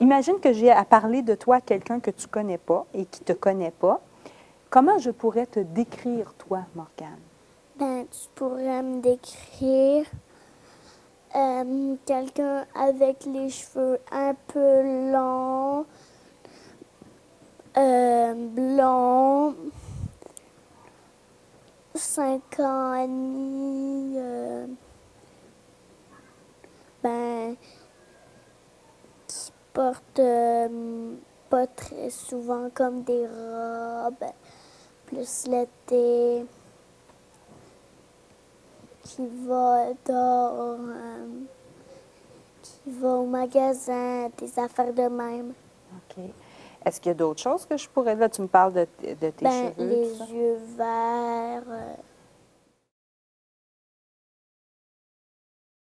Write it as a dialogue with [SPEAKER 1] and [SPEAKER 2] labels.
[SPEAKER 1] Imagine que j'ai à parler de toi à quelqu'un que tu ne connais pas et qui ne te connaît pas. Comment je pourrais te décrire, toi, Morgane?
[SPEAKER 2] Ben, tu pourrais me décrire euh, quelqu'un avec les cheveux un peu longs, euh, blonds, 5 ans et demi, euh, ben, porte euh, pas très souvent comme des robes, plus l'été, qui va dehors, euh, qui va au magasin, des affaires de même.
[SPEAKER 1] OK. Est-ce qu'il y a d'autres choses que je pourrais... Là, tu me parles de, de tes
[SPEAKER 2] Ben,
[SPEAKER 1] cheveux.
[SPEAKER 2] les yeux verts, euh,